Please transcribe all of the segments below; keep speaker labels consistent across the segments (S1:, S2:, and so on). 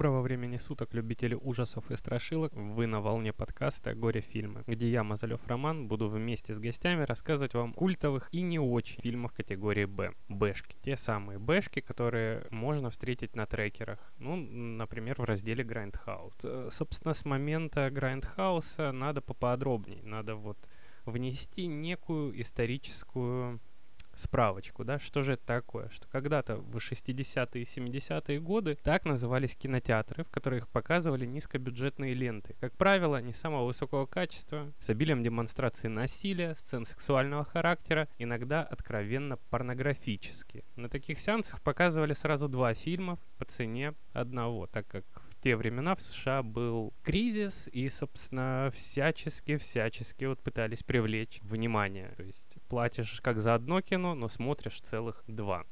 S1: Доброго времени суток, любители ужасов и страшилок. Вы на волне подкаста «Горе-фильмы», где я, Мазалев Роман, буду вместе с гостями рассказывать вам культовых и не очень фильмов категории «Б». Бэшки. Те самые бэшки, которые можно встретить на трекерах. Ну, например, в разделе Grindhouse. Э, собственно, с момента Grindhouse надо поподробнее. Надо вот внести некую историческую справочку, да, что же это такое, что когда-то в 60-е и 70-е годы так назывались кинотеатры, в которых показывали низкобюджетные ленты. Как правило, не самого высокого качества, с обилием демонстрации насилия, сцен сексуального характера, иногда откровенно порнографические. На таких сеансах показывали сразу два фильма по цене одного, так как те времена в США был кризис, и, собственно, всячески-всячески вот пытались привлечь внимание. То есть платишь как за одно кино, но смотришь целых два.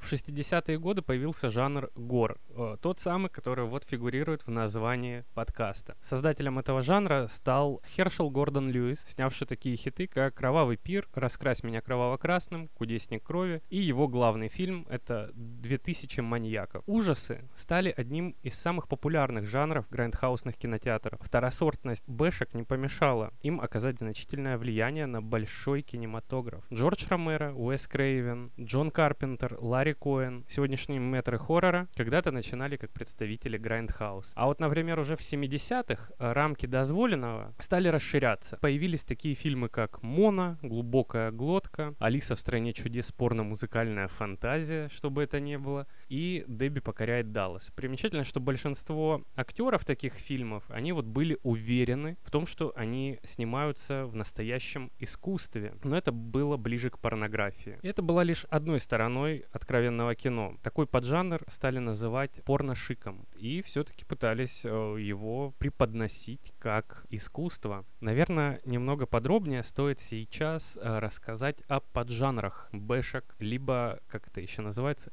S1: В 60-е годы появился жанр гор, э, тот самый, который вот фигурирует в названии подкаста. Создателем этого жанра стал Хершел Гордон Льюис, снявший такие хиты, как «Кровавый пир», «Раскрась меня кроваво-красным», «Кудесник крови» и его главный фильм — это «2000 маньяков». Ужасы стали одним из самых популярных жанров грандхаусных кинотеатров. Второсортность бэшек не помешала им оказать значительное влияние на большой кинематограф. Джордж Ромеро, Уэс Крейвен, Джон Карпентер, Ларри Барри Коэн, сегодняшние метры хоррора, когда-то начинали как представители Grindhouse. А вот, например, уже в 70-х э, рамки дозволенного стали расширяться. Появились такие фильмы, как «Мона», «Глубокая глотка», «Алиса в стране чудес», «Порно-музыкальная фантазия», чтобы это не было, и «Дебби покоряет Даллас». Примечательно, что большинство актеров таких фильмов, они вот были уверены в том, что они снимаются в настоящем искусстве. Но это было ближе к порнографии. И это была лишь одной стороной откровенно откровенного кино. Такой поджанр стали называть порношиком. И все-таки пытались э, его преподносить как искусство. Наверное, немного подробнее стоит сейчас э, рассказать о поджанрах бэшек, либо, как это еще называется,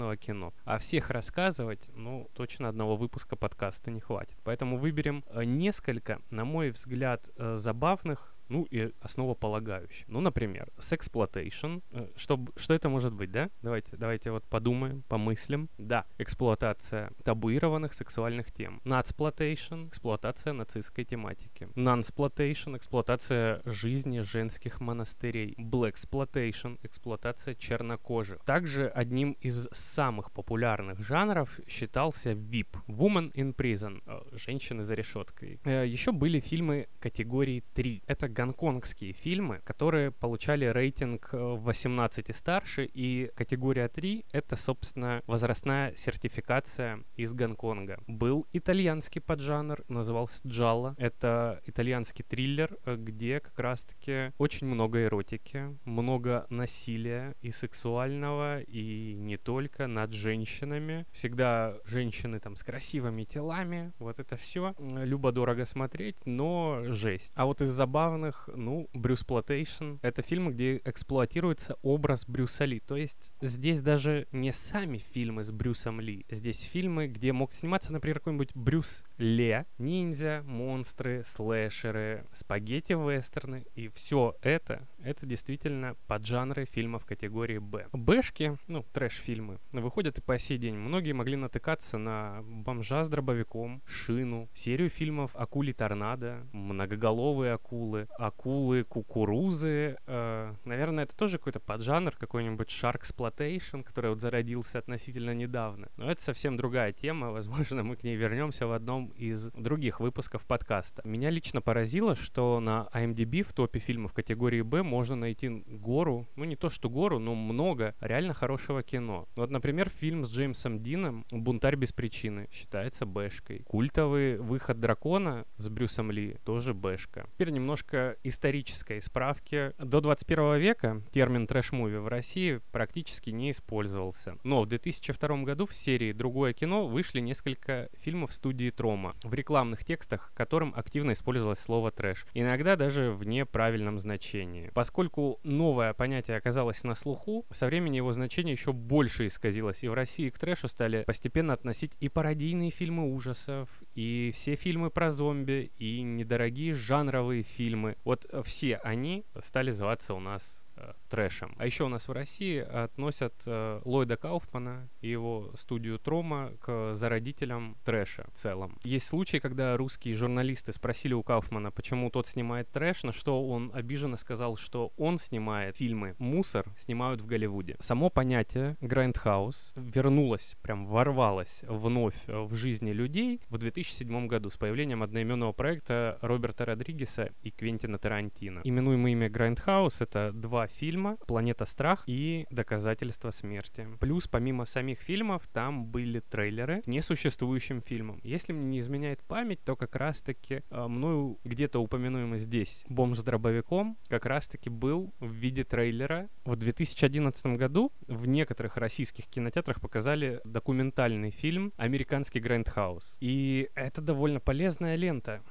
S1: эксплуатационного кино. А всех рассказывать, ну, точно одного выпуска подкаста не хватит. Поэтому выберем э, несколько, на мой взгляд, забавных ну и основополагающие. Ну, например, sexploitation. Э, что, что это может быть, да? Давайте, давайте вот подумаем, помыслим. Да, эксплуатация табуированных сексуальных тем. Naziploitation — эксплуатация нацистской тематики. Нансплотейшн — эксплуатация жизни женских монастырей. Blaxploitation — эксплуатация чернокожих. Также одним из самых популярных жанров считался WIP — Woman in Prison — женщины за решеткой. Э, Еще были фильмы категории 3. Это гонконгские фильмы, которые получали рейтинг 18 э, и старше, и категория 3 — это, собственно, возрастная сертификация из Гонконга. Был итальянский поджанр, назывался джалло. Это итальянский триллер, э, где как раз-таки очень много эротики, много насилия и сексуального, и не только над женщинами. Всегда женщины там с красивыми телами, вот это все. Любо-дорого смотреть, но жесть. А вот из забавных фильмах, ну, Bruceploitation — это фильмы, где эксплуатируется образ Брюса Ли. То есть здесь даже не сами фильмы с Брюсом Ли. Здесь фильмы, где мог сниматься, например, какой-нибудь Брюс Ле, ниндзя, монстры, слэшеры, спагетти-вестерны. И все это, это действительно поджанры фильмов категории Б. Бэшки, ну, трэш-фильмы, выходят и по сей день. Многие могли натыкаться на бомжа с дробовиком, шину, серию фильмов «Акули торнадо», многоголовые акулы, акулы, кукурузы. Э, наверное, это тоже какой-то поджанр, какой-нибудь Shark Exploitation, который вот зародился относительно недавно. Но это совсем другая тема, возможно, мы к ней вернемся в одном из других выпусков подкаста. Меня лично поразило, что на IMDb в топе фильмов категории Б можно найти гору, ну не то что гору, но много реально хорошего кино. Вот, например, фильм с Джеймсом Дином «Бунтарь без причины» считается бэшкой. Культовый «Выход дракона» с Брюсом Ли тоже бэшка. Теперь немножко исторической справки. До 21 века термин трэш-муви в России практически не использовался. Но в 2002 году в серии «Другое кино» вышли несколько фильмов студии Трома, в рекламных текстах которым активно использовалось слово «трэш», иногда даже в неправильном значении. Поскольку новое понятие оказалось на слуху, со временем его значение еще больше исказилось, и в России к трэшу стали постепенно относить и пародийные фильмы ужасов, и все фильмы про зомби, и недорогие жанровые фильмы, вот э, все они стали зваться у нас э, трэшем. А еще у нас в России относят э, Ллойда Кауфмана и его студию Трома к зародителям трэша в целом. Есть случаи, когда русские журналисты спросили у Кауфмана, почему тот снимает трэш, на что он обиженно сказал, что он снимает фильмы «Мусор», снимают в Голливуде. Само понятие «Грайндхаус» вернулось, прям ворвалось вновь в жизни людей в 2007 году с появлением одноименного проекта Роберта Родригеса и Квентина Тарантино. Именуемый ими Грайндхаус — это два фильма «Планета страх» и «Доказательство смерти». Плюс, помимо самих фильмов, там были трейлеры несуществующим фильмам. Если мне не изменяет память, то как раз-таки э, мною где-то упомянуемый здесь «Бомж с дробовиком» как раз-таки был в виде трейлера. В 2011 году в некоторых российских кинотеатрах показали документальный фильм «Американский Грайндхаус». И это довольно полезная лента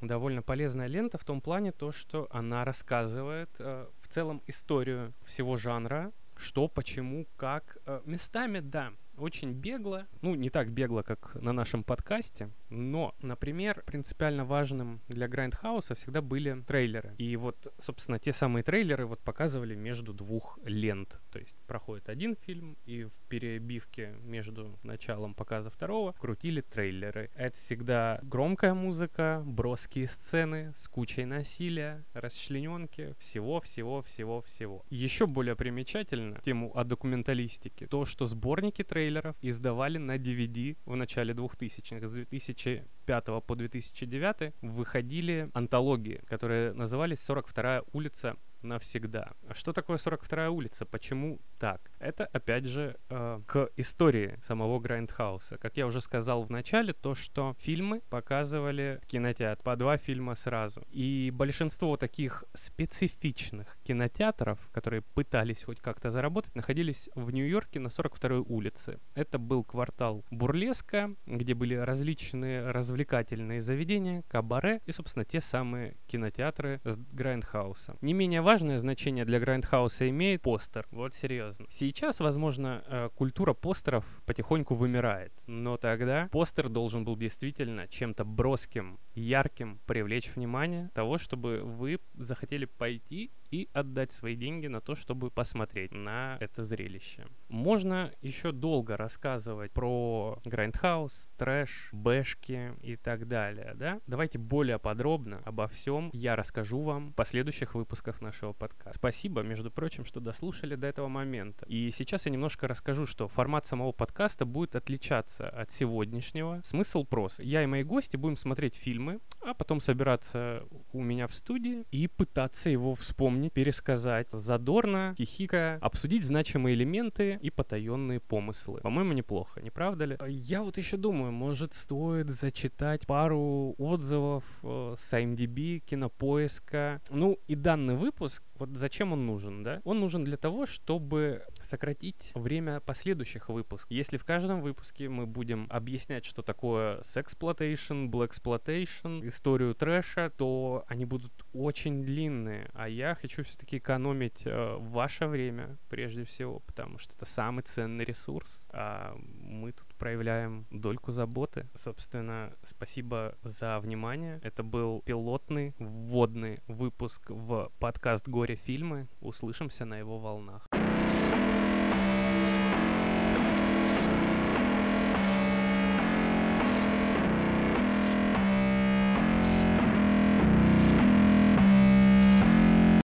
S1: довольно полезная лента в том плане то, что она рассказывает э, целом историю всего жанра, что, почему, как. Э, местами, да, очень бегло, ну, не так бегло, как на нашем подкасте, но, например, принципиально важным для Грайндхауса всегда были трейлеры. И вот, собственно, те самые трейлеры вот показывали между двух лент. То есть проходит один фильм, и в перебивке между началом показа второго крутили трейлеры. Это всегда громкая музыка, броские сцены с кучей насилия, расчлененки, всего-всего-всего-всего. Еще более примечательно тему о документалистике то, что сборники трейлеров трейлеров издавали на DVD в начале 2000-х. С 2005 по 2009 выходили антологии, которые назывались «42-я улица навсегда. Что такое 42-я улица? Почему так? Это, опять же, э, к истории самого Грайндхауса. Как я уже сказал в начале, то, что фильмы показывали кинотеатр, по два фильма сразу. И большинство таких специфичных кинотеатров, которые пытались хоть как-то заработать, находились в Нью-Йорке на 42-й улице. Это был квартал Бурлеска, где были различные развлекательные заведения, кабаре и, собственно, те самые кинотеатры с Грайндхауса. Не менее важное значение для Грайндхауса имеет постер. Вот серьезно. Сейчас, возможно, э, культура постеров потихоньку вымирает, но тогда постер должен был действительно чем-то броским, ярким привлечь внимание того, чтобы вы захотели пойти и отдать свои деньги на то, чтобы посмотреть на это зрелище. Можно еще долго рассказывать про Грайндхаус, трэш, бэшки и так далее, да? Давайте более подробно обо всем я расскажу вам в последующих выпусках нашего подкаста. Спасибо, между прочим, что дослушали до этого момента. И сейчас я немножко расскажу, что формат самого подкаста будет отличаться от сегодняшнего. Смысл прост. Я и мои гости будем смотреть фильмы, а потом собираться у меня в студии и пытаться его вспомнить пересказать задорно, хихикая, обсудить значимые элементы и потаенные помыслы. По-моему, неплохо, не правда ли? Я вот еще думаю, может стоит зачитать пару отзывов э, с IMDb, кинопоиска. Ну и данный выпуск, вот зачем он нужен, да? Он нужен для того, чтобы сократить время последующих выпусков. Если в каждом выпуске мы будем объяснять, что такое сексплотейшн, блэксплотейшн, историю трэша, то они будут очень длинные, а я хочу все-таки экономить э, ваше время, прежде всего, потому что это самый ценный ресурс, а мы тут проявляем дольку заботы. Собственно, спасибо за внимание. Это был пилотный, вводный выпуск в подкаст «Горе фильмы». Услышимся на его волнах.